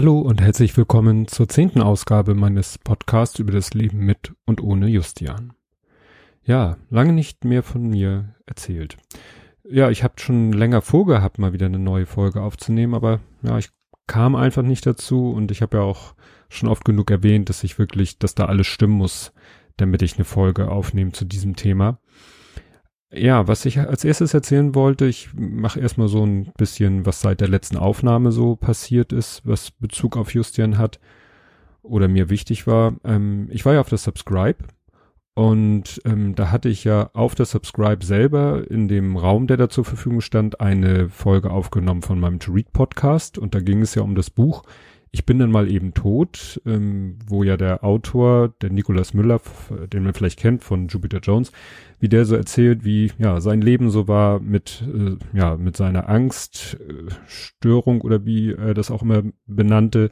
Hallo und herzlich willkommen zur zehnten Ausgabe meines Podcasts über das Leben mit und ohne Justian. Ja, lange nicht mehr von mir erzählt. Ja, ich habe schon länger vorgehabt, mal wieder eine neue Folge aufzunehmen, aber ja, ich kam einfach nicht dazu und ich habe ja auch schon oft genug erwähnt, dass ich wirklich, dass da alles stimmen muss, damit ich eine Folge aufnehme zu diesem Thema. Ja, was ich als erstes erzählen wollte, ich mache erstmal so ein bisschen, was seit der letzten Aufnahme so passiert ist, was Bezug auf Justian hat oder mir wichtig war. Ähm, ich war ja auf der Subscribe und ähm, da hatte ich ja auf der Subscribe selber in dem Raum, der da zur Verfügung stand, eine Folge aufgenommen von meinem To Read Podcast und da ging es ja um das Buch ich bin dann mal eben tot, ähm, wo ja der Autor, der Nicolas Müller, den man vielleicht kennt von Jupiter Jones, wie der so erzählt, wie ja sein Leben so war mit äh, ja mit seiner Angststörung äh, oder wie er das auch immer benannte.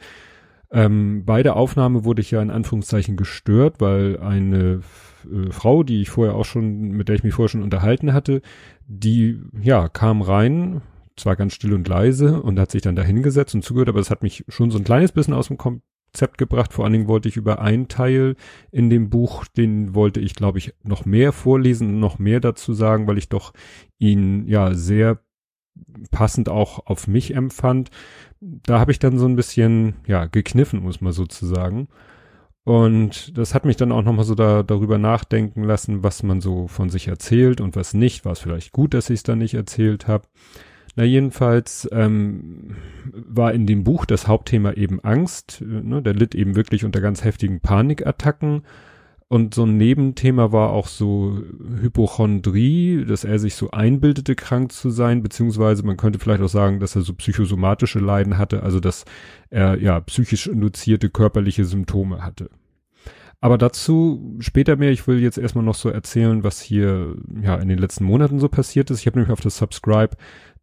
Ähm, bei der Aufnahme wurde ich ja in Anführungszeichen gestört, weil eine äh, Frau, die ich vorher auch schon, mit der ich mich vorher schon unterhalten hatte, die ja kam rein, zwar ganz still und leise und hat sich dann da hingesetzt und zugehört, aber es hat mich schon so ein kleines bisschen aus dem Konzept gebracht. Vor allen Dingen wollte ich über einen Teil in dem Buch, den wollte ich, glaube ich, noch mehr vorlesen und noch mehr dazu sagen, weil ich doch ihn ja sehr passend auch auf mich empfand. Da habe ich dann so ein bisschen, ja, gekniffen, muss man sozusagen. Und das hat mich dann auch nochmal so da, darüber nachdenken lassen, was man so von sich erzählt und was nicht. War es vielleicht gut, dass ich es dann nicht erzählt habe. Na jedenfalls ähm, war in dem Buch das Hauptthema eben Angst. Ne? Der litt eben wirklich unter ganz heftigen Panikattacken. Und so ein Nebenthema war auch so Hypochondrie, dass er sich so einbildete, krank zu sein, beziehungsweise man könnte vielleicht auch sagen, dass er so psychosomatische Leiden hatte, also dass er ja psychisch induzierte körperliche Symptome hatte. Aber dazu später mehr. Ich will jetzt erstmal noch so erzählen, was hier ja in den letzten Monaten so passiert ist. Ich habe nämlich auf das Subscribe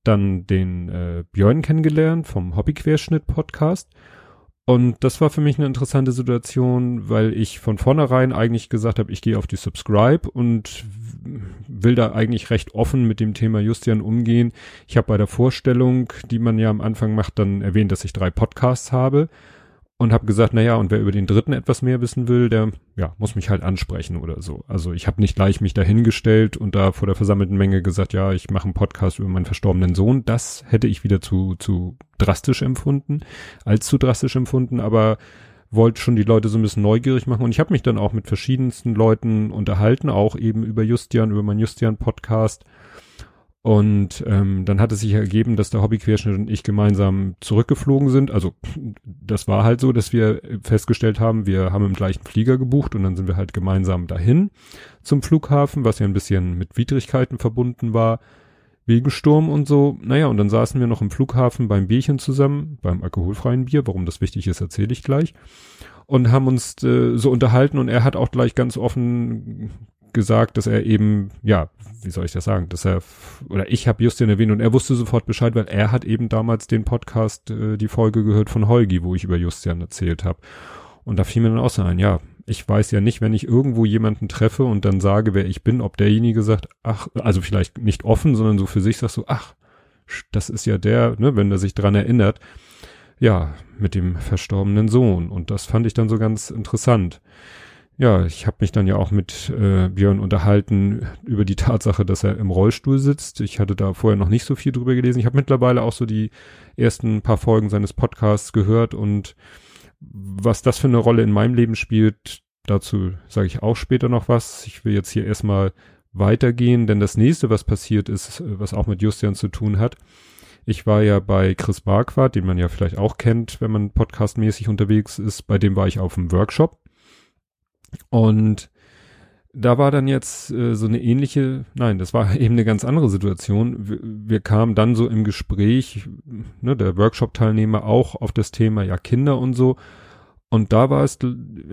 dann den äh, Björn kennengelernt vom Hobbyquerschnitt-Podcast. Und das war für mich eine interessante Situation, weil ich von vornherein eigentlich gesagt habe, ich gehe auf die Subscribe und will da eigentlich recht offen mit dem Thema Justian umgehen. Ich habe bei der Vorstellung, die man ja am Anfang macht, dann erwähnt, dass ich drei Podcasts habe und habe gesagt, na ja, und wer über den dritten etwas mehr wissen will, der ja, muss mich halt ansprechen oder so. Also ich habe nicht gleich mich dahingestellt und da vor der versammelten Menge gesagt, ja, ich mache einen Podcast über meinen verstorbenen Sohn. Das hätte ich wieder zu zu drastisch empfunden, als zu drastisch empfunden, aber wollte schon die Leute so ein bisschen neugierig machen und ich habe mich dann auch mit verschiedensten Leuten unterhalten, auch eben über Justian, über meinen Justian Podcast und ähm, dann hat es sich ergeben, dass der Hobbyquerschnitt und ich gemeinsam zurückgeflogen sind. Also das war halt so, dass wir festgestellt haben, wir haben im gleichen Flieger gebucht und dann sind wir halt gemeinsam dahin zum Flughafen, was ja ein bisschen mit Widrigkeiten verbunden war, wegen Sturm und so. Naja, und dann saßen wir noch im Flughafen beim Bierchen zusammen, beim alkoholfreien Bier. Warum das wichtig ist, erzähle ich gleich und haben uns äh, so unterhalten und er hat auch gleich ganz offen gesagt, dass er eben, ja, wie soll ich das sagen, dass er, oder ich habe Justin erwähnt und er wusste sofort Bescheid, weil er hat eben damals den Podcast, äh, die Folge gehört von Holgi, wo ich über Justian erzählt habe. Und da fiel mir dann auch so ein, ja, ich weiß ja nicht, wenn ich irgendwo jemanden treffe und dann sage, wer ich bin, ob derjenige sagt, ach, also vielleicht nicht offen, sondern so für sich sagt so, ach, das ist ja der, ne, wenn er sich dran erinnert, ja, mit dem verstorbenen Sohn. Und das fand ich dann so ganz interessant ja, ich habe mich dann ja auch mit äh, Björn unterhalten über die Tatsache, dass er im Rollstuhl sitzt. Ich hatte da vorher noch nicht so viel drüber gelesen. Ich habe mittlerweile auch so die ersten paar Folgen seines Podcasts gehört und was das für eine Rolle in meinem Leben spielt, dazu sage ich auch später noch was. Ich will jetzt hier erstmal weitergehen, denn das nächste, was passiert ist, was auch mit Justian zu tun hat. Ich war ja bei Chris Marquardt, den man ja vielleicht auch kennt, wenn man podcastmäßig unterwegs ist. Bei dem war ich auf dem Workshop und da war dann jetzt äh, so eine ähnliche, nein, das war eben eine ganz andere Situation. Wir, wir kamen dann so im Gespräch, ne, der Workshop-Teilnehmer auch auf das Thema ja Kinder und so. Und da war es,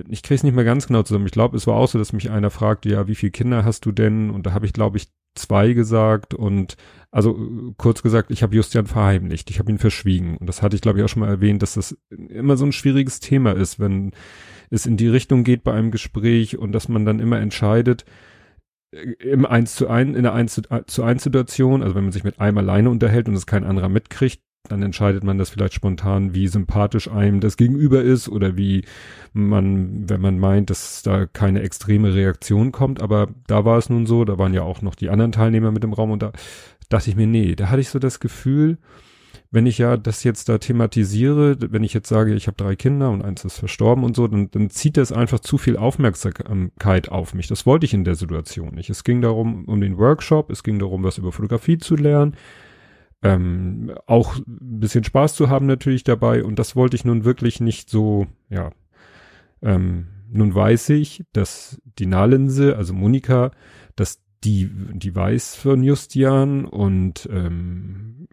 ich kriege es nicht mehr ganz genau zusammen. Ich glaube, es war auch so, dass mich einer fragte, ja, wie viele Kinder hast du denn? Und da habe ich, glaube ich, zwei gesagt und also kurz gesagt, ich habe Justian verheimlicht, ich habe ihn verschwiegen. Und das hatte ich, glaube ich, auch schon mal erwähnt, dass das immer so ein schwieriges Thema ist, wenn es in die Richtung geht bei einem Gespräch und dass man dann immer entscheidet, äh, im eins zu ein, in der eins zu, zu eins Situation, also wenn man sich mit einem alleine unterhält und es kein anderer mitkriegt, dann entscheidet man das vielleicht spontan, wie sympathisch einem das Gegenüber ist oder wie man, wenn man meint, dass da keine extreme Reaktion kommt. Aber da war es nun so, da waren ja auch noch die anderen Teilnehmer mit im Raum und da dachte ich mir, nee, da hatte ich so das Gefühl, wenn ich ja das jetzt da thematisiere, wenn ich jetzt sage, ich habe drei Kinder und eins ist verstorben und so, dann, dann zieht das einfach zu viel Aufmerksamkeit auf mich. Das wollte ich in der Situation nicht. Es ging darum, um den Workshop, es ging darum, was über Fotografie zu lernen, ähm, auch ein bisschen Spaß zu haben natürlich dabei und das wollte ich nun wirklich nicht so, ja, ähm, nun weiß ich, dass die Nahlinse, also Monika, dass die, die weiß von Justian und ähm,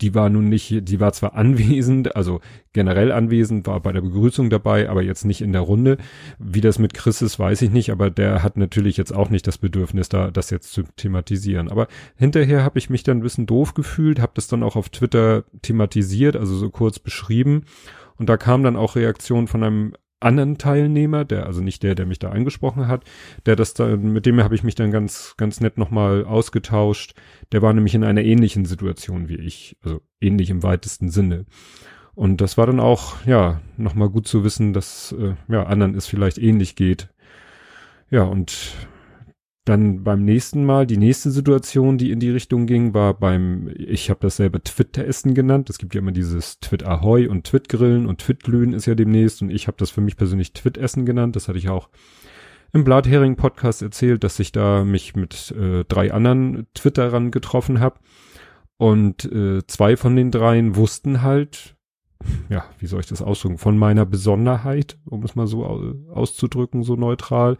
die war nun nicht, die war zwar anwesend, also generell anwesend, war bei der Begrüßung dabei, aber jetzt nicht in der Runde. Wie das mit Chris ist, weiß ich nicht, aber der hat natürlich jetzt auch nicht das Bedürfnis, da das jetzt zu thematisieren. Aber hinterher habe ich mich dann ein bisschen doof gefühlt, habe das dann auch auf Twitter thematisiert, also so kurz beschrieben. Und da kam dann auch Reaktion von einem anderen Teilnehmer, der, also nicht der, der mich da angesprochen hat, der das da, mit dem habe ich mich dann ganz, ganz nett nochmal ausgetauscht. Der war nämlich in einer ähnlichen Situation wie ich, also ähnlich im weitesten Sinne. Und das war dann auch, ja, nochmal gut zu wissen, dass, äh, ja, anderen es vielleicht ähnlich geht. Ja, und dann beim nächsten Mal, die nächste Situation, die in die Richtung ging, war beim, ich habe das selber Twit-Essen genannt. Es gibt ja immer dieses Twit Ahoy und Twit-Grillen und Twit-Glühen ist ja demnächst und ich habe das für mich persönlich Twit-Essen genannt. Das hatte ich auch im Blathering-Podcast erzählt, dass ich da mich mit äh, drei anderen Twitterern getroffen habe. Und äh, zwei von den dreien wussten halt, ja, wie soll ich das ausdrücken, von meiner Besonderheit, um es mal so auszudrücken, so neutral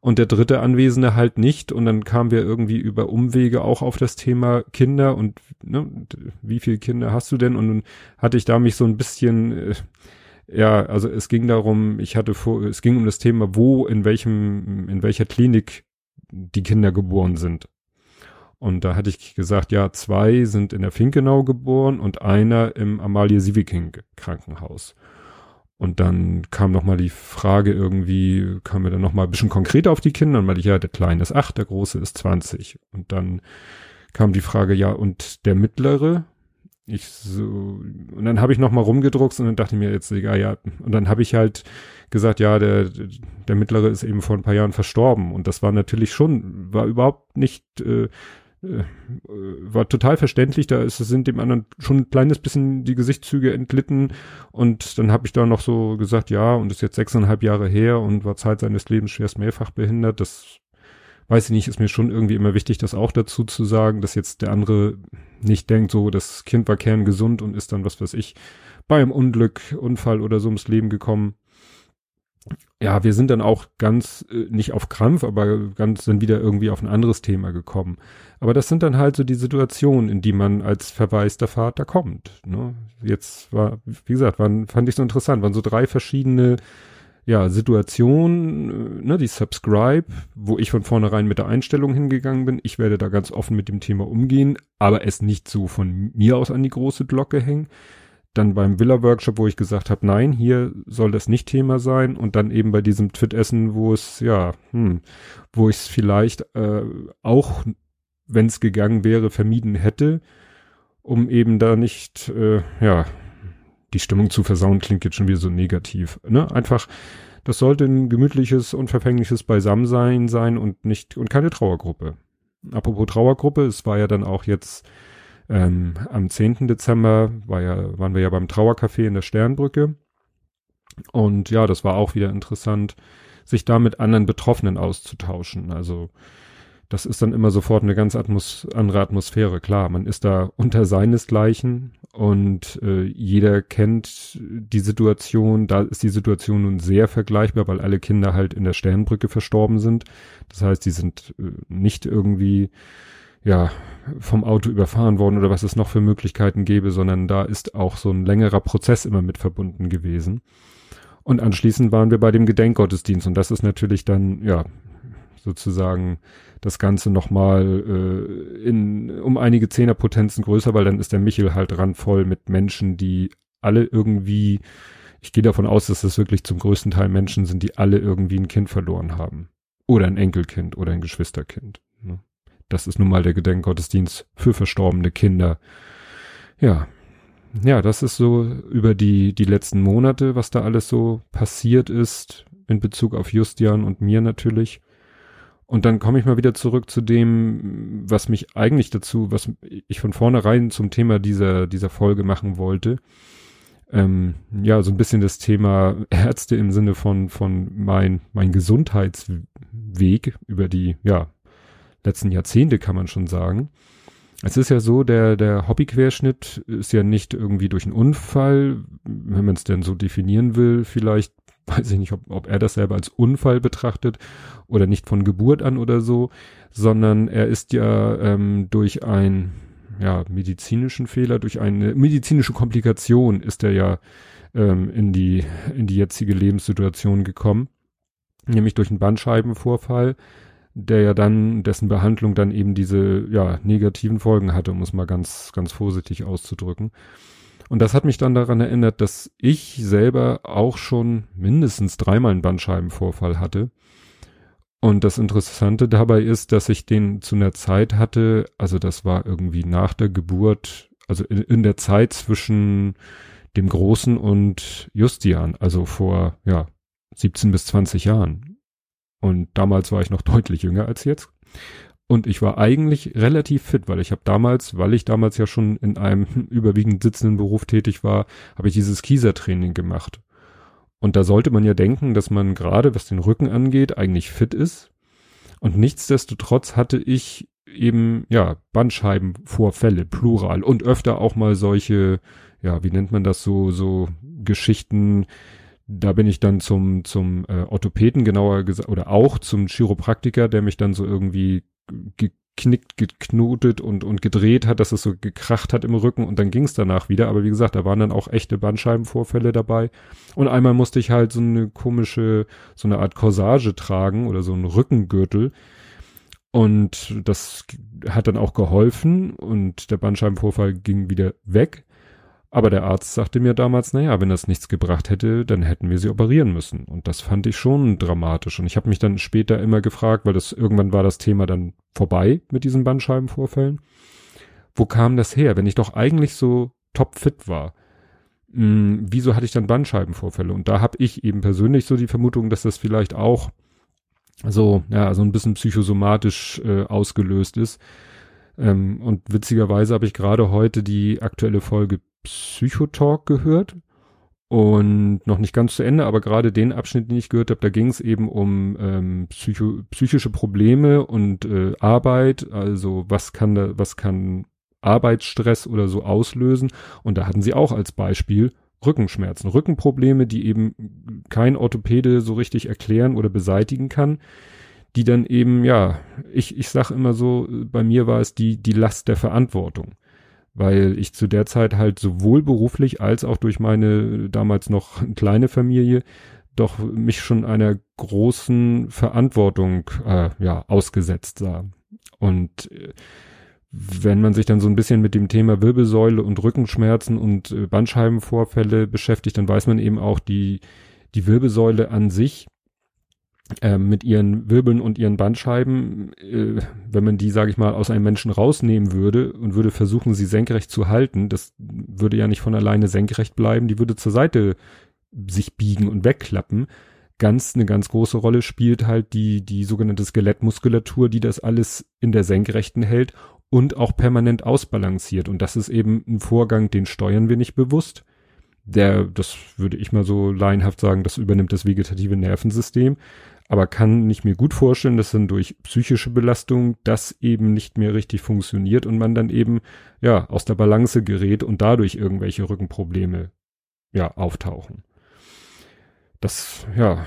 und der dritte Anwesende halt nicht. Und dann kamen wir irgendwie über Umwege auch auf das Thema Kinder und ne, wie viele Kinder hast du denn? Und dann hatte ich da mich so ein bisschen, äh, ja, also es ging darum, ich hatte vor, es ging um das Thema, wo, in welchem, in welcher Klinik die Kinder geboren sind. Und da hatte ich gesagt, ja, zwei sind in der Finkenau geboren und einer im Amalie Sieveking Krankenhaus. Und dann kam noch mal die Frage irgendwie, kam mir dann noch mal ein bisschen konkreter auf die Kinder. Und meinte ich, ja, der Kleine ist acht, der Große ist zwanzig. Und dann kam die Frage, ja, und der Mittlere? Ich so, und dann habe ich noch mal rumgedruckt und dann dachte ich mir jetzt, egal, ja, und dann habe ich halt gesagt, ja, der, der Mittlere ist eben vor ein paar Jahren verstorben. Und das war natürlich schon, war überhaupt nicht äh, äh, war total verständlich, da ist, sind dem anderen schon ein kleines bisschen die Gesichtszüge entlitten und dann habe ich da noch so gesagt, ja, und ist jetzt sechseinhalb Jahre her und war Zeit seines Lebens schwerst mehrfach behindert, das weiß ich nicht, ist mir schon irgendwie immer wichtig, das auch dazu zu sagen, dass jetzt der andere nicht denkt, so, das Kind war kerngesund und ist dann, was weiß ich, bei einem Unglück, Unfall oder so ums Leben gekommen ja, wir sind dann auch ganz, äh, nicht auf Krampf, aber ganz dann wieder irgendwie auf ein anderes Thema gekommen. Aber das sind dann halt so die Situationen, in die man als verwaister Vater kommt. Ne? Jetzt war, wie gesagt, waren, fand ich so interessant, waren so drei verschiedene ja, Situationen, äh, ne, die Subscribe, wo ich von vornherein mit der Einstellung hingegangen bin. Ich werde da ganz offen mit dem Thema umgehen, aber es nicht so von mir aus an die große Glocke hängen dann beim Villa-Workshop, wo ich gesagt habe, nein, hier soll das nicht Thema sein und dann eben bei diesem Twit-Essen, wo es, ja, hm, wo ich es vielleicht äh, auch, wenn es gegangen wäre, vermieden hätte, um eben da nicht, äh, ja, die Stimmung zu versauen, klingt jetzt schon wieder so negativ. Ne? Einfach, das sollte ein gemütliches, unverfängliches Beisammensein sein und nicht, und keine Trauergruppe. Apropos Trauergruppe, es war ja dann auch jetzt ähm, am 10. Dezember war ja, waren wir ja beim Trauercafé in der Sternbrücke. Und ja, das war auch wieder interessant, sich da mit anderen Betroffenen auszutauschen. Also das ist dann immer sofort eine ganz Atmos andere Atmosphäre. Klar, man ist da unter seinesgleichen und äh, jeder kennt die Situation. Da ist die Situation nun sehr vergleichbar, weil alle Kinder halt in der Sternbrücke verstorben sind. Das heißt, die sind äh, nicht irgendwie ja, vom Auto überfahren worden oder was es noch für Möglichkeiten gäbe, sondern da ist auch so ein längerer Prozess immer mit verbunden gewesen. Und anschließend waren wir bei dem Gedenkgottesdienst und das ist natürlich dann, ja, sozusagen das Ganze nochmal äh, in um einige Zehnerpotenzen größer, weil dann ist der Michel halt randvoll mit Menschen, die alle irgendwie, ich gehe davon aus, dass das wirklich zum größten Teil Menschen sind, die alle irgendwie ein Kind verloren haben. Oder ein Enkelkind oder ein Geschwisterkind. Das ist nun mal der Gedenkgottesdienst für verstorbene Kinder. Ja, ja, das ist so über die, die letzten Monate, was da alles so passiert ist in Bezug auf Justian und mir natürlich. Und dann komme ich mal wieder zurück zu dem, was mich eigentlich dazu, was ich von vornherein zum Thema dieser, dieser Folge machen wollte. Ähm, ja, so ein bisschen das Thema Ärzte im Sinne von, von mein, mein Gesundheitsweg über die, ja, letzten Jahrzehnte kann man schon sagen. Es ist ja so, der, der Hobbyquerschnitt ist ja nicht irgendwie durch einen Unfall, wenn man es denn so definieren will, vielleicht, weiß ich nicht, ob, ob er das selber als Unfall betrachtet oder nicht von Geburt an oder so, sondern er ist ja ähm, durch ein ja, medizinischen Fehler, durch eine medizinische Komplikation ist er ja ähm, in die, in die jetzige Lebenssituation gekommen. Nämlich durch einen Bandscheibenvorfall der ja dann, dessen Behandlung dann eben diese, ja, negativen Folgen hatte, um es mal ganz, ganz vorsichtig auszudrücken. Und das hat mich dann daran erinnert, dass ich selber auch schon mindestens dreimal einen Bandscheibenvorfall hatte. Und das Interessante dabei ist, dass ich den zu einer Zeit hatte, also das war irgendwie nach der Geburt, also in, in der Zeit zwischen dem Großen und Justian, also vor, ja, 17 bis 20 Jahren. Und damals war ich noch deutlich jünger als jetzt. Und ich war eigentlich relativ fit, weil ich habe damals, weil ich damals ja schon in einem überwiegend sitzenden Beruf tätig war, habe ich dieses Kiesertraining gemacht. Und da sollte man ja denken, dass man gerade, was den Rücken angeht, eigentlich fit ist. Und nichtsdestotrotz hatte ich eben, ja, Bandscheibenvorfälle, plural, und öfter auch mal solche, ja, wie nennt man das so, so Geschichten, da bin ich dann zum, zum äh, Orthopäden genauer gesagt, oder auch zum Chiropraktiker, der mich dann so irgendwie geknickt, geknotet und, und gedreht hat, dass es so gekracht hat im Rücken und dann ging es danach wieder. Aber wie gesagt, da waren dann auch echte Bandscheibenvorfälle dabei. Und einmal musste ich halt so eine komische, so eine Art Corsage tragen oder so einen Rückengürtel. Und das hat dann auch geholfen und der Bandscheibenvorfall ging wieder weg. Aber der Arzt sagte mir damals, naja, wenn das nichts gebracht hätte, dann hätten wir sie operieren müssen. Und das fand ich schon dramatisch. Und ich habe mich dann später immer gefragt, weil das irgendwann war das Thema dann vorbei mit diesen Bandscheibenvorfällen. Wo kam das her, wenn ich doch eigentlich so topfit war? Mh, hm, wieso hatte ich dann Bandscheibenvorfälle? Und da habe ich eben persönlich so die Vermutung, dass das vielleicht auch so, ja, so ein bisschen psychosomatisch äh, ausgelöst ist. Ähm, und witzigerweise habe ich gerade heute die aktuelle Folge Psychotalk gehört und noch nicht ganz zu Ende, aber gerade den Abschnitt, den ich gehört habe, da ging es eben um ähm, psycho psychische Probleme und äh, Arbeit, also was kann da, was kann Arbeitsstress oder so auslösen? Und da hatten sie auch als Beispiel Rückenschmerzen, Rückenprobleme, die eben kein Orthopäde so richtig erklären oder beseitigen kann, die dann eben, ja, ich, ich sag immer so, bei mir war es die, die Last der Verantwortung weil ich zu der Zeit halt sowohl beruflich als auch durch meine damals noch kleine Familie doch mich schon einer großen Verantwortung äh, ja ausgesetzt sah. Und äh, wenn man sich dann so ein bisschen mit dem Thema Wirbelsäule und Rückenschmerzen und äh, Bandscheibenvorfälle beschäftigt, dann weiß man eben auch die die Wirbelsäule an sich äh, mit ihren Wirbeln und ihren Bandscheiben, äh, wenn man die, sage ich mal, aus einem Menschen rausnehmen würde und würde versuchen, sie senkrecht zu halten, das würde ja nicht von alleine senkrecht bleiben, die würde zur Seite sich biegen und wegklappen. Ganz eine ganz große Rolle spielt halt die die sogenannte Skelettmuskulatur, die das alles in der Senkrechten hält und auch permanent ausbalanciert. Und das ist eben ein Vorgang, den steuern wir nicht bewusst der, das würde ich mal so laienhaft sagen, das übernimmt das vegetative Nervensystem aber kann nicht mir gut vorstellen, dass dann durch psychische Belastung das eben nicht mehr richtig funktioniert und man dann eben ja aus der Balance gerät und dadurch irgendwelche Rückenprobleme ja auftauchen. Das ja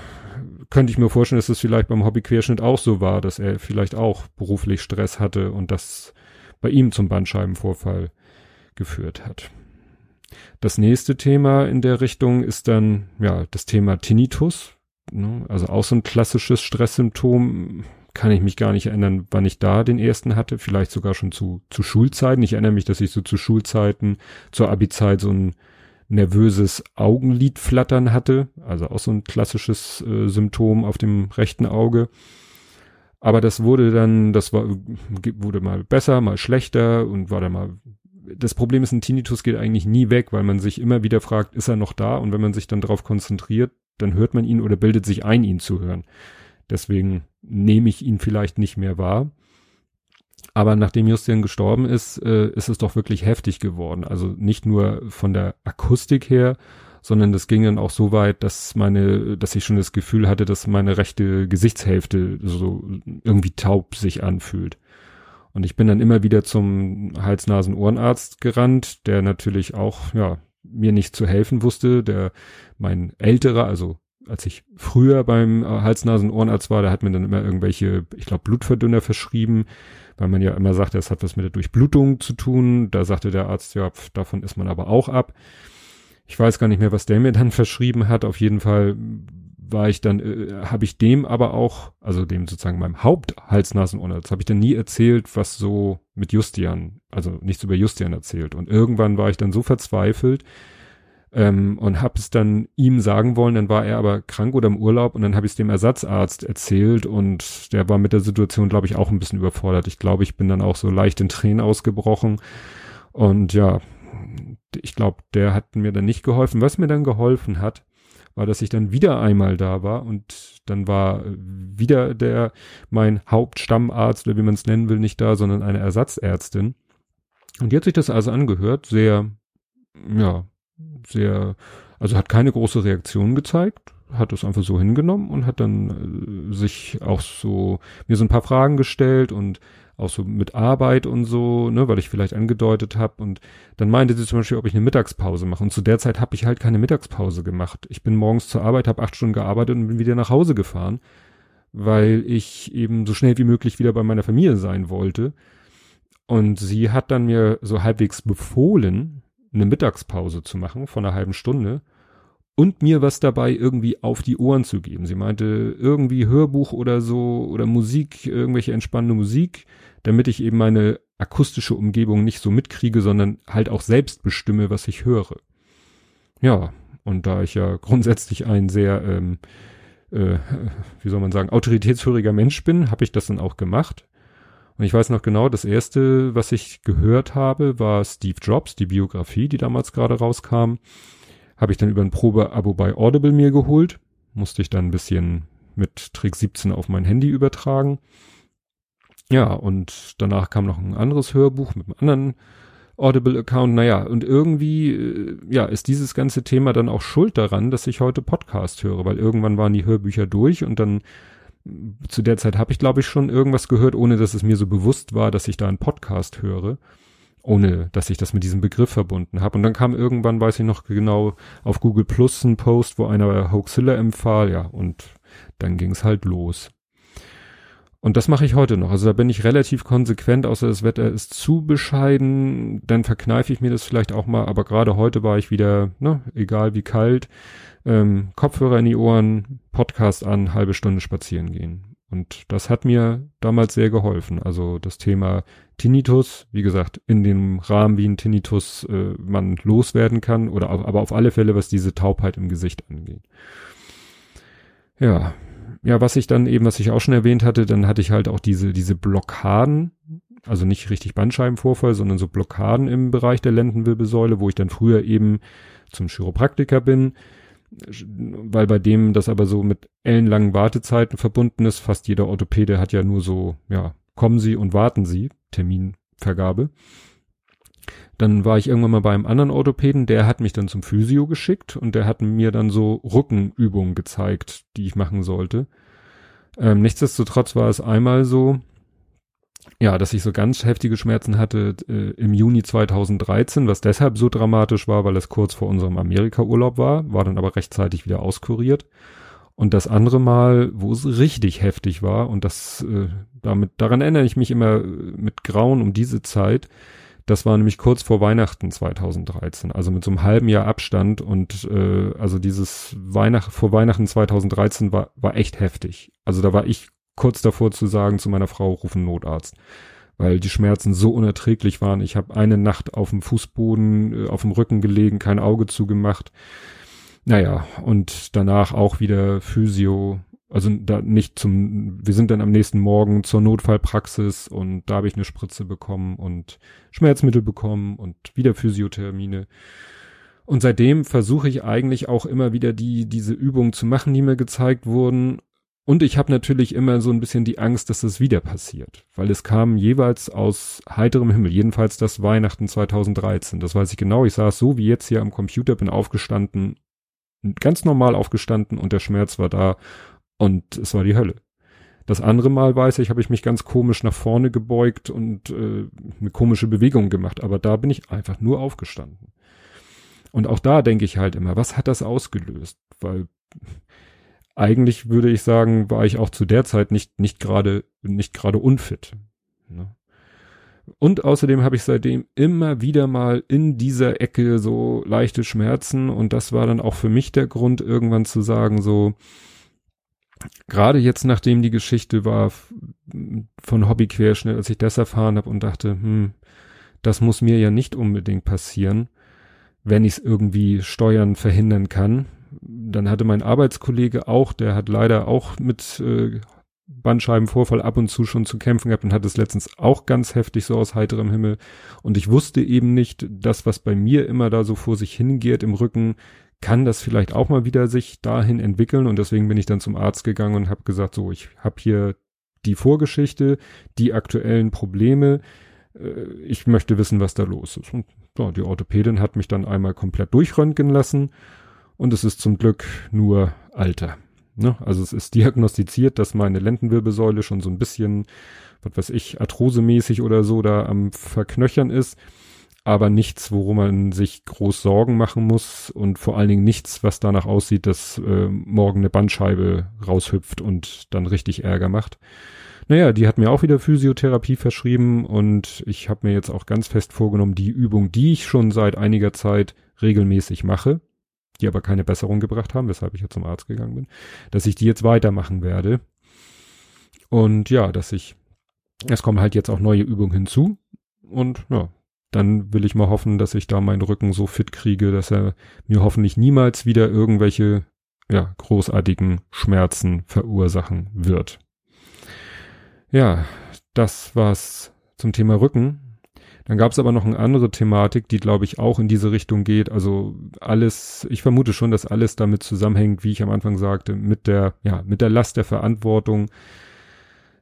könnte ich mir vorstellen, dass es das vielleicht beim Hobbyquerschnitt auch so war, dass er vielleicht auch beruflich Stress hatte und das bei ihm zum Bandscheibenvorfall geführt hat. Das nächste Thema in der Richtung ist dann ja das Thema Tinnitus, Ne? Also auch so ein klassisches Stresssymptom. Kann ich mich gar nicht erinnern, wann ich da den ersten hatte. Vielleicht sogar schon zu, zu Schulzeiten. Ich erinnere mich, dass ich so zu Schulzeiten, zur Abi-Zeit so ein nervöses Augenlidflattern hatte. Also auch so ein klassisches äh, Symptom auf dem rechten Auge. Aber das wurde dann, das war, wurde mal besser, mal schlechter und war dann mal das Problem ist, ein Tinnitus geht eigentlich nie weg, weil man sich immer wieder fragt, ist er noch da? Und wenn man sich dann darauf konzentriert, dann hört man ihn oder bildet sich ein, ihn zu hören. Deswegen nehme ich ihn vielleicht nicht mehr wahr. Aber nachdem Justian gestorben ist, äh, ist es doch wirklich heftig geworden. Also nicht nur von der Akustik her, sondern das ging dann auch so weit, dass meine, dass ich schon das Gefühl hatte, dass meine rechte Gesichtshälfte so irgendwie taub sich anfühlt. Und ich bin dann immer wieder zum Hals-Nasen-Ohrenarzt gerannt, der natürlich auch, ja, mir nicht zu helfen wusste, der mein älterer, also als ich früher beim äh, Hals-Nasen-Ohrenarzt war, der hat mir dann immer irgendwelche, ich glaube, Blutverdünner verschrieben, weil man ja immer sagt, das hat was mit der Durchblutung zu tun. Da sagte der Arzt, ja, pf, davon ist man aber auch ab. Ich weiß gar nicht mehr, was der mir dann verschrieben hat. Auf jeden Fall war ich dann, äh, habe ich dem aber auch, also dem sozusagen meinem Haupthals-Nasen-Ohrenarzt, habe ich dann nie erzählt, was so mit Justian, also nichts über Justian erzählt. Und irgendwann war ich dann so verzweifelt ähm, und habe es dann ihm sagen wollen, dann war er aber krank oder im Urlaub und dann habe ich es dem Ersatzarzt erzählt und der war mit der Situation, glaube ich, auch ein bisschen überfordert. Ich glaube, ich bin dann auch so leicht in Tränen ausgebrochen und ja, ich glaube, der hat mir dann nicht geholfen. Was mir dann geholfen hat, war, dass ich dann wieder einmal da war und dann war wieder der, mein Hauptstammarzt oder wie man es nennen will, nicht da, sondern eine Ersatzärztin. Und die hat sich das also angehört, sehr, ja, sehr, also hat keine große Reaktion gezeigt, hat es einfach so hingenommen und hat dann äh, sich auch so, mir so ein paar Fragen gestellt und auch so mit Arbeit und so, ne, weil ich vielleicht angedeutet habe und dann meinte sie zum Beispiel, ob ich eine Mittagspause mache und zu der Zeit habe ich halt keine Mittagspause gemacht. Ich bin morgens zur Arbeit, habe acht Stunden gearbeitet und bin wieder nach Hause gefahren, weil ich eben so schnell wie möglich wieder bei meiner Familie sein wollte. Und sie hat dann mir so halbwegs befohlen, eine Mittagspause zu machen von einer halben Stunde und mir was dabei irgendwie auf die Ohren zu geben. Sie meinte irgendwie Hörbuch oder so oder Musik, irgendwelche entspannende Musik, damit ich eben meine akustische Umgebung nicht so mitkriege, sondern halt auch selbst bestimme, was ich höre. Ja, und da ich ja grundsätzlich ein sehr, ähm, äh, wie soll man sagen, autoritätshöriger Mensch bin, habe ich das dann auch gemacht. Und ich weiß noch genau, das erste, was ich gehört habe, war Steve Jobs, die Biografie, die damals gerade rauskam. Habe ich dann über ein Probeabo bei Audible mir geholt. Musste ich dann ein bisschen mit Trick 17 auf mein Handy übertragen. Ja, und danach kam noch ein anderes Hörbuch mit einem anderen Audible-Account. Naja, und irgendwie, äh, ja, ist dieses ganze Thema dann auch schuld daran, dass ich heute Podcast höre, weil irgendwann waren die Hörbücher durch und dann zu der Zeit habe ich, glaube ich, schon irgendwas gehört, ohne dass es mir so bewusst war, dass ich da einen Podcast höre, ohne dass ich das mit diesem Begriff verbunden habe. Und dann kam irgendwann, weiß ich noch genau, auf Google Plus ein Post, wo einer Hoaxilla empfahl, ja, und dann ging es halt los. Und das mache ich heute noch. Also da bin ich relativ konsequent, außer das Wetter ist zu bescheiden, dann verkneife ich mir das vielleicht auch mal, aber gerade heute war ich wieder, ne, egal wie kalt, ähm, Kopfhörer in die Ohren, Podcast an, halbe Stunde spazieren gehen. Und das hat mir damals sehr geholfen. Also das Thema Tinnitus, wie gesagt, in dem Rahmen, wie ein Tinnitus äh, man loswerden kann, oder auf, aber auf alle Fälle, was diese Taubheit im Gesicht angeht. Ja, ja, was ich dann eben, was ich auch schon erwähnt hatte, dann hatte ich halt auch diese, diese Blockaden, also nicht richtig Bandscheibenvorfall, sondern so Blockaden im Bereich der Lendenwirbelsäule, wo ich dann früher eben zum Chiropraktiker bin, weil bei dem das aber so mit ellenlangen Wartezeiten verbunden ist. Fast jeder Orthopäde hat ja nur so, ja, kommen Sie und warten Sie, Terminvergabe. Dann war ich irgendwann mal bei einem anderen Orthopäden, der hat mich dann zum Physio geschickt und der hat mir dann so Rückenübungen gezeigt, die ich machen sollte. Ähm, nichtsdestotrotz war es einmal so, ja, dass ich so ganz heftige Schmerzen hatte äh, im Juni 2013, was deshalb so dramatisch war, weil es kurz vor unserem Amerika-Urlaub war, war dann aber rechtzeitig wieder auskuriert. Und das andere Mal, wo es richtig heftig war, und das äh, damit, daran erinnere ich mich immer äh, mit Grauen um diese Zeit, das war nämlich kurz vor Weihnachten 2013, also mit so einem halben Jahr Abstand und äh, also dieses Weihnacht vor Weihnachten 2013 war war echt heftig. Also da war ich kurz davor zu sagen zu meiner Frau, rufen Notarzt. Weil die Schmerzen so unerträglich waren. Ich habe eine Nacht auf dem Fußboden, äh, auf dem Rücken gelegen, kein Auge zugemacht. Naja, und danach auch wieder Physio. Also da nicht zum, wir sind dann am nächsten Morgen zur Notfallpraxis und da habe ich eine Spritze bekommen und Schmerzmittel bekommen und wieder Physiothermine. Und seitdem versuche ich eigentlich auch immer wieder die, diese Übungen zu machen, die mir gezeigt wurden. Und ich habe natürlich immer so ein bisschen die Angst, dass das wieder passiert, weil es kam jeweils aus heiterem Himmel, jedenfalls das Weihnachten 2013. Das weiß ich genau. Ich saß so wie jetzt hier am Computer, bin aufgestanden, ganz normal aufgestanden und der Schmerz war da und es war die Hölle. Das andere Mal weiß ich, habe ich mich ganz komisch nach vorne gebeugt und äh, eine komische Bewegung gemacht, aber da bin ich einfach nur aufgestanden. Und auch da denke ich halt immer, was hat das ausgelöst? Weil eigentlich würde ich sagen, war ich auch zu der Zeit nicht nicht gerade nicht gerade unfit. Ne? Und außerdem habe ich seitdem immer wieder mal in dieser Ecke so leichte Schmerzen und das war dann auch für mich der Grund, irgendwann zu sagen, so, gerade jetzt, nachdem die Geschichte war von Hobbyquerschnitt, als ich das erfahren habe und dachte, hm, das muss mir ja nicht unbedingt passieren, wenn ich es irgendwie steuern verhindern kann. Dann hatte mein Arbeitskollege auch, der hat leider auch mit äh, Bandscheibenvorfall ab und zu schon zu kämpfen gehabt und hat es letztens auch ganz heftig so aus heiterem Himmel. Und ich wusste eben nicht, das, was bei mir immer da so vor sich hingeht im Rücken, kann das vielleicht auch mal wieder sich dahin entwickeln und deswegen bin ich dann zum Arzt gegangen und habe gesagt, so, ich habe hier die Vorgeschichte, die aktuellen Probleme, äh, ich möchte wissen, was da los ist. Und ja, die Orthopädin hat mich dann einmal komplett durchröntgen lassen und es ist zum Glück nur Alter. Ne? Also es ist diagnostiziert, dass meine Lendenwirbelsäule schon so ein bisschen, was weiß ich, arthrosemäßig oder so da am Verknöchern ist aber nichts, worum man sich groß Sorgen machen muss und vor allen Dingen nichts, was danach aussieht, dass äh, morgen eine Bandscheibe raushüpft und dann richtig Ärger macht. Naja, die hat mir auch wieder Physiotherapie verschrieben und ich habe mir jetzt auch ganz fest vorgenommen, die Übung, die ich schon seit einiger Zeit regelmäßig mache, die aber keine Besserung gebracht haben, weshalb ich ja zum Arzt gegangen bin, dass ich die jetzt weitermachen werde. Und ja, dass ich, es kommen halt jetzt auch neue Übungen hinzu und ja, dann will ich mal hoffen, dass ich da meinen Rücken so fit kriege, dass er mir hoffentlich niemals wieder irgendwelche ja, großartigen Schmerzen verursachen wird. Ja, das war's zum Thema Rücken. Dann gab es aber noch eine andere Thematik, die glaube ich auch in diese Richtung geht. Also alles, ich vermute schon, dass alles damit zusammenhängt, wie ich am Anfang sagte, mit der, ja, mit der Last der Verantwortung,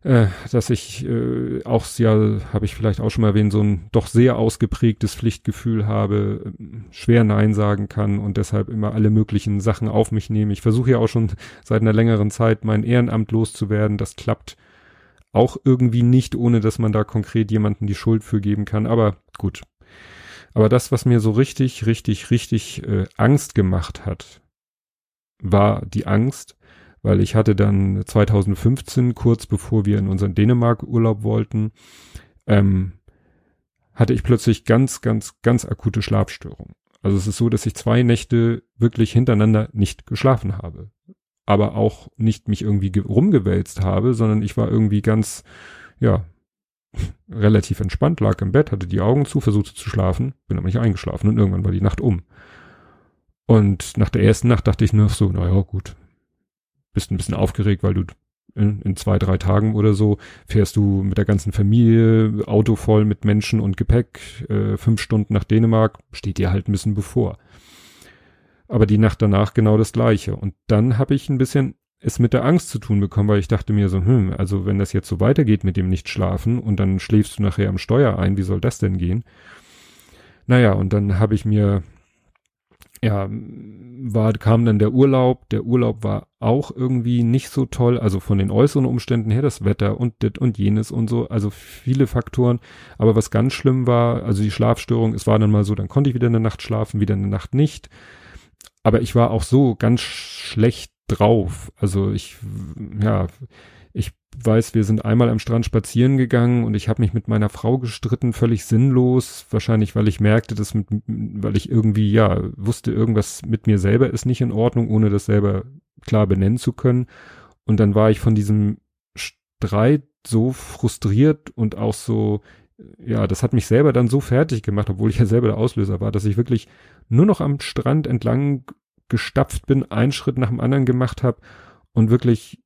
äh, dass ich äh, auch ja, habe ich vielleicht auch schon mal erwähnt, so ein doch sehr ausgeprägtes Pflichtgefühl habe, schwer Nein sagen kann und deshalb immer alle möglichen Sachen auf mich nehme. Ich versuche ja auch schon seit einer längeren Zeit mein Ehrenamt loszuwerden. Das klappt auch irgendwie nicht, ohne dass man da konkret jemanden die Schuld für geben kann. Aber gut. Aber das, was mir so richtig, richtig, richtig äh, Angst gemacht hat, war die Angst, weil ich hatte dann 2015, kurz bevor wir in unseren Dänemark-Urlaub wollten, ähm, hatte ich plötzlich ganz, ganz, ganz akute Schlafstörungen. Also es ist so, dass ich zwei Nächte wirklich hintereinander nicht geschlafen habe. Aber auch nicht mich irgendwie rumgewälzt habe, sondern ich war irgendwie ganz, ja, relativ entspannt, lag im Bett, hatte die Augen zu, versuchte zu schlafen, bin aber nicht eingeschlafen und irgendwann war die Nacht um. Und nach der ersten Nacht dachte ich nur so, naja, gut, bist ein bisschen aufgeregt, weil du in, zwei, drei Tagen oder so fährst du mit der ganzen Familie, Auto voll mit Menschen und Gepäck, äh, fünf Stunden nach Dänemark, steht dir halt ein bisschen bevor. Aber die Nacht danach genau das gleiche. Und dann habe ich ein bisschen es mit der Angst zu tun bekommen, weil ich dachte mir so, hm, also wenn das jetzt so weitergeht mit dem Nicht-Schlafen und dann schläfst du nachher am Steuer ein, wie soll das denn gehen? Naja, und dann habe ich mir ja, war, kam dann der Urlaub. Der Urlaub war auch irgendwie nicht so toll, also von den äußeren Umständen her, das Wetter und dit und jenes und so, also viele Faktoren. Aber was ganz schlimm war, also die Schlafstörung, es war dann mal so, dann konnte ich wieder eine Nacht schlafen, wieder eine Nacht nicht. Aber ich war auch so ganz schlecht drauf. Also ich, ja, ich weiß, wir sind einmal am Strand spazieren gegangen und ich habe mich mit meiner Frau gestritten, völlig sinnlos, wahrscheinlich weil ich merkte, dass mit, weil ich irgendwie ja wusste, irgendwas mit mir selber ist nicht in Ordnung, ohne das selber klar benennen zu können. Und dann war ich von diesem Streit so frustriert und auch so, ja, das hat mich selber dann so fertig gemacht, obwohl ich ja selber der Auslöser war, dass ich wirklich nur noch am Strand entlang gestapft bin, einen Schritt nach dem anderen gemacht habe und wirklich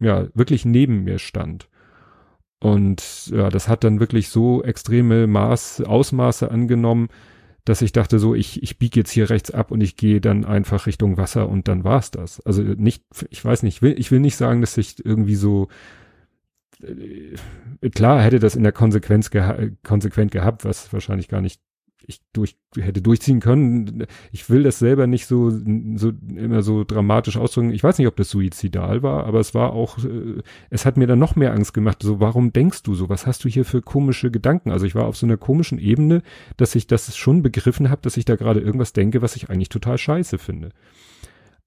ja, wirklich neben mir stand. Und ja, das hat dann wirklich so extreme Maß, Ausmaße angenommen, dass ich dachte so, ich, ich biege jetzt hier rechts ab und ich gehe dann einfach Richtung Wasser und dann war's das. Also nicht, ich weiß nicht, ich will, ich will nicht sagen, dass ich irgendwie so klar hätte das in der Konsequenz geha konsequent gehabt, was wahrscheinlich gar nicht ich durch hätte durchziehen können. Ich will das selber nicht so so immer so dramatisch ausdrücken. Ich weiß nicht, ob das suizidal war, aber es war auch äh, es hat mir dann noch mehr Angst gemacht. So warum denkst du so? Was hast du hier für komische Gedanken? Also ich war auf so einer komischen Ebene, dass ich das schon begriffen habe, dass ich da gerade irgendwas denke, was ich eigentlich total scheiße finde.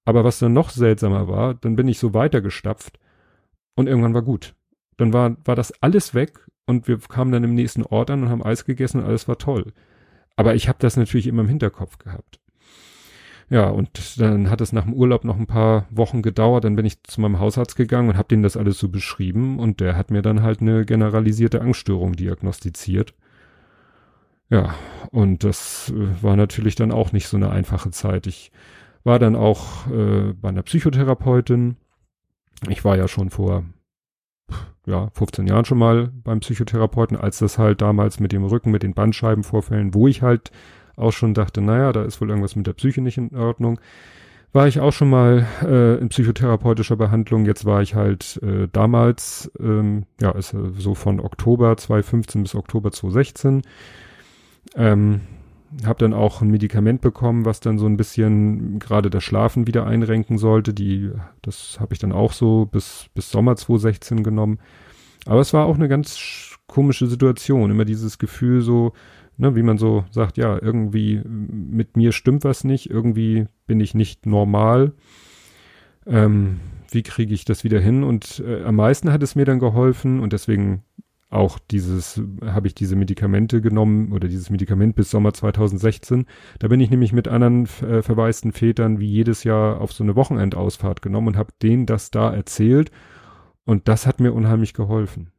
Aber was dann noch seltsamer war, dann bin ich so weitergestapft und irgendwann war gut. Dann war war das alles weg und wir kamen dann im nächsten Ort an und haben Eis gegessen und alles war toll. Aber ich habe das natürlich immer im Hinterkopf gehabt. Ja, und dann hat es nach dem Urlaub noch ein paar Wochen gedauert. Dann bin ich zu meinem Hausarzt gegangen und habe denen das alles so beschrieben. Und der hat mir dann halt eine generalisierte Angststörung diagnostiziert. Ja, und das äh, war natürlich dann auch nicht so eine einfache Zeit. Ich war dann auch äh, bei einer Psychotherapeutin. Ich war ja schon vor ja, 15 Jahren schon mal beim Psychotherapeuten, als das halt damals mit dem Rücken, mit den Bandscheibenvorfällen, wo ich halt auch schon dachte, naja, da ist wohl irgendwas mit der Psyche nicht in Ordnung. War ich auch schon mal äh, in psychotherapeutischer Behandlung. Jetzt war ich halt äh, damals, ähm, ja, ist äh, so von Oktober 2015 bis Oktober 2016. Ähm, habe dann auch ein Medikament bekommen, was dann so ein bisschen gerade das Schlafen wieder einrenken sollte. Die, das habe ich dann auch so bis, bis Sommer 2016 genommen. Aber es war auch eine ganz komische Situation. Immer dieses Gefühl so, ne, wie man so sagt, ja, irgendwie mit mir stimmt was nicht, irgendwie bin ich nicht normal. Ähm, wie kriege ich das wieder hin? Und äh, am meisten hat es mir dann geholfen und deswegen auch dieses, habe ich diese Medikamente genommen oder dieses Medikament bis Sommer 2016. Da bin ich nämlich mit anderen äh, verwaisten Vätern wie jedes Jahr auf so eine Wochenendausfahrt genommen und habe denen das da erzählt. Und das hat mir unheimlich geholfen.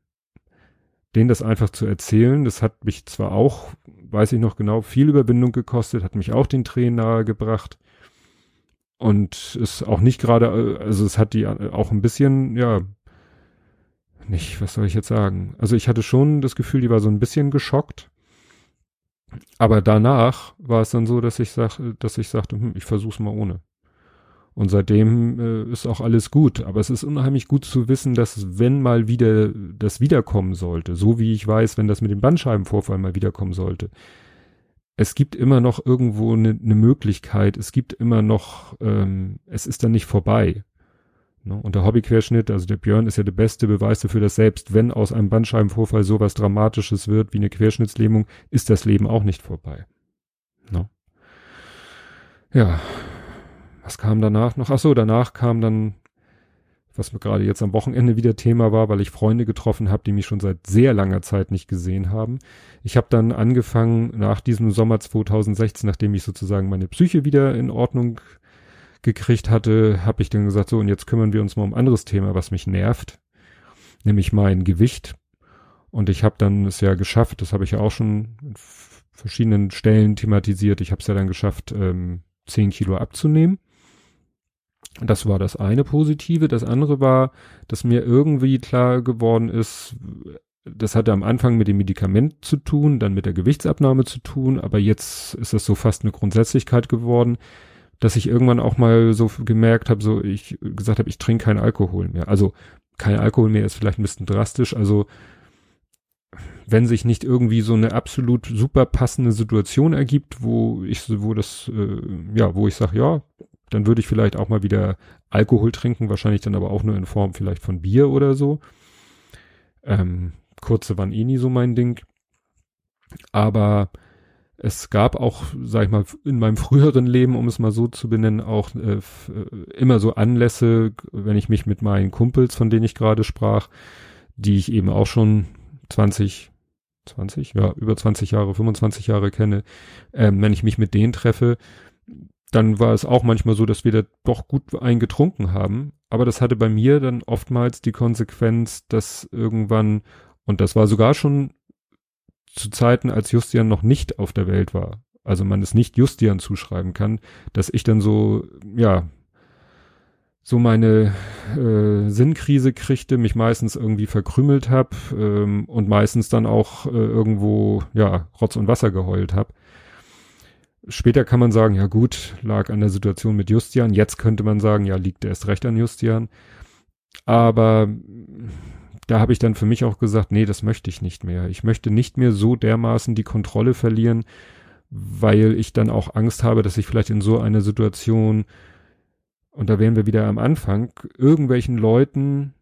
Denen das einfach zu erzählen, das hat mich zwar auch, weiß ich noch genau, viel Überwindung gekostet, hat mich auch den Tränen nahegebracht. Und ist auch nicht gerade, äh, also es hat die auch ein bisschen, ja, nicht, was soll ich jetzt sagen? Also ich hatte schon das Gefühl, die war so ein bisschen geschockt. Aber danach war es dann so, dass ich sag, dass ich sagte, hm, ich versuch's mal ohne. Und seitdem äh, ist auch alles gut. Aber es ist unheimlich gut zu wissen, dass wenn mal wieder das wiederkommen sollte, so wie ich weiß, wenn das mit dem Bandscheibenvorfall mal wiederkommen sollte, es gibt immer noch irgendwo eine ne Möglichkeit, es gibt immer noch, ähm, es ist dann nicht vorbei. Ne? Und der Hobbyquerschnitt, also der Björn ist ja der beste Beweis dafür, dass selbst wenn aus einem Bandscheibenvorfall sowas Dramatisches wird wie eine Querschnittslähmung, ist das Leben auch nicht vorbei. Ne? Ja, was kam danach noch? Ach so, danach kam dann, was mir gerade jetzt am Wochenende wieder Thema war, weil ich Freunde getroffen habe, die mich schon seit sehr langer Zeit nicht gesehen haben. Ich habe dann angefangen nach diesem Sommer 2016, nachdem ich sozusagen meine Psyche wieder in Ordnung gekriegt hatte, habe ich dann gesagt, so und jetzt kümmern wir uns mal um ein anderes Thema, was mich nervt, nämlich mein Gewicht. Und ich habe dann es ja geschafft, das habe ich ja auch schon in verschiedenen Stellen thematisiert, ich habe es ja dann geschafft, ähm, 10 Kilo abzunehmen. Das war das eine Positive. Das andere war, dass mir irgendwie klar geworden ist, das hatte am Anfang mit dem Medikament zu tun, dann mit der Gewichtsabnahme zu tun, aber jetzt ist das so fast eine Grundsätzlichkeit geworden dass ich irgendwann auch mal so gemerkt habe, so ich gesagt habe, ich trinke keinen Alkohol mehr. Also kein Alkohol mehr ist vielleicht ein bisschen drastisch. Also wenn sich nicht irgendwie so eine absolut super passende Situation ergibt, wo ich, wo das, äh, ja, wo ich sage, ja, dann würde ich vielleicht auch mal wieder Alkohol trinken, wahrscheinlich dann aber auch nur in Form vielleicht von Bier oder so. Ähm, kurze waren eh nie so mein Ding. Aber es gab auch, sag ich mal, in meinem früheren Leben, um es mal so zu benennen, auch äh, äh, immer so Anlässe, wenn ich mich mit meinen Kumpels, von denen ich gerade sprach, die ich eben auch schon 20, 20, ja, über 20 Jahre, 25 Jahre kenne, ähm, wenn ich mich mit denen treffe, dann war es auch manchmal so, dass wir da doch gut eingetrunken haben. Aber das hatte bei mir dann oftmals die Konsequenz, dass irgendwann, und das war sogar schon zu Zeiten, als Justian noch nicht auf der Welt war, also man es nicht Justian zuschreiben kann, dass ich dann so, ja, so meine, äh, Sinnkrise kriegte, mich meistens irgendwie verkrümelt habe ähm, und meistens dann auch äh, irgendwo ja Rotz und Wasser geheult habe. Später kann man sagen, ja gut, lag an der Situation mit Justian. Jetzt könnte man sagen, ja, liegt erst recht an Justian. Aber da habe ich dann für mich auch gesagt, nee, das möchte ich nicht mehr. Ich möchte nicht mehr so dermaßen die Kontrolle verlieren, weil ich dann auch Angst habe, dass ich vielleicht in so einer Situation, und da wären wir wieder am Anfang, irgendwelchen Leuten,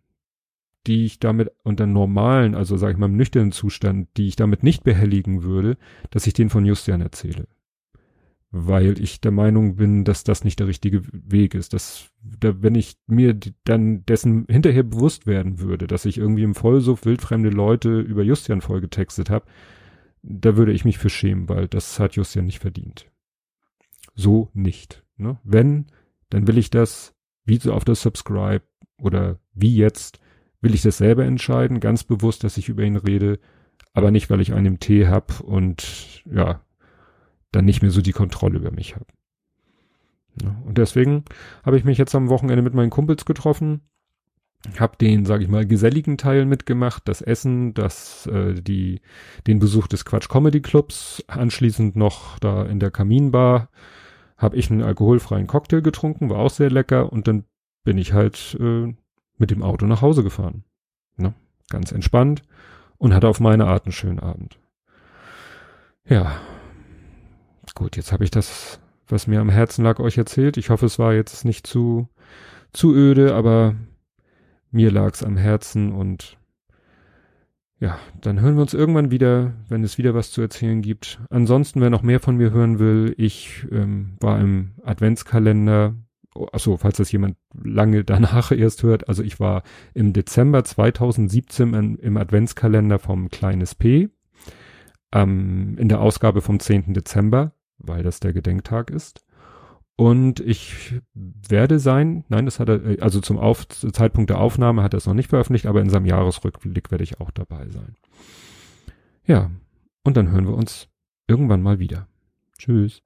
die ich damit unter normalen, also sage ich mal im nüchternen Zustand, die ich damit nicht behelligen würde, dass ich den von Justian erzähle weil ich der Meinung bin, dass das nicht der richtige Weg ist. Dass, da, wenn ich mir dann dessen hinterher bewusst werden würde, dass ich irgendwie im Vollsuff wildfremde Leute über Justian vollgetextet habe, da würde ich mich für schämen, weil das hat Justian nicht verdient. So nicht. Ne? Wenn, dann will ich das, wie so auf das Subscribe oder wie jetzt, will ich das selber entscheiden, ganz bewusst, dass ich über ihn rede, aber nicht, weil ich einen Tee hab und ja, dann nicht mehr so die Kontrolle über mich habe. Und deswegen habe ich mich jetzt am Wochenende mit meinen Kumpels getroffen, habe den, sage ich mal, geselligen Teil mitgemacht, das Essen, das, äh, die, den Besuch des Quatsch Comedy Clubs, anschließend noch da in der Kaminbar habe ich einen alkoholfreien Cocktail getrunken, war auch sehr lecker und dann bin ich halt äh, mit dem Auto nach Hause gefahren. Ne? Ganz entspannt und hatte auf meine Art einen schönen Abend. Ja, Gut, jetzt habe ich das, was mir am Herzen lag, euch erzählt. Ich hoffe, es war jetzt nicht zu, zu öde, aber mir lag's am Herzen und ja, dann hören wir uns irgendwann wieder, wenn es wieder was zu erzählen gibt. Ansonsten, wer noch mehr von mir hören will, ich ähm, war im Adventskalender. Oh, achso, falls das jemand lange danach erst hört. Also ich war im Dezember 2017 im, im Adventskalender vom Kleines P. Ähm, in der Ausgabe vom 10. Dezember weil das der Gedenktag ist. Und ich werde sein, nein, das hat er, äh, also zum Auf, Zeitpunkt der Aufnahme hat er es noch nicht veröffentlicht, aber in seinem Jahresrückblick werde ich auch dabei sein. Ja, und dann hören wir uns irgendwann mal wieder. Tschüss.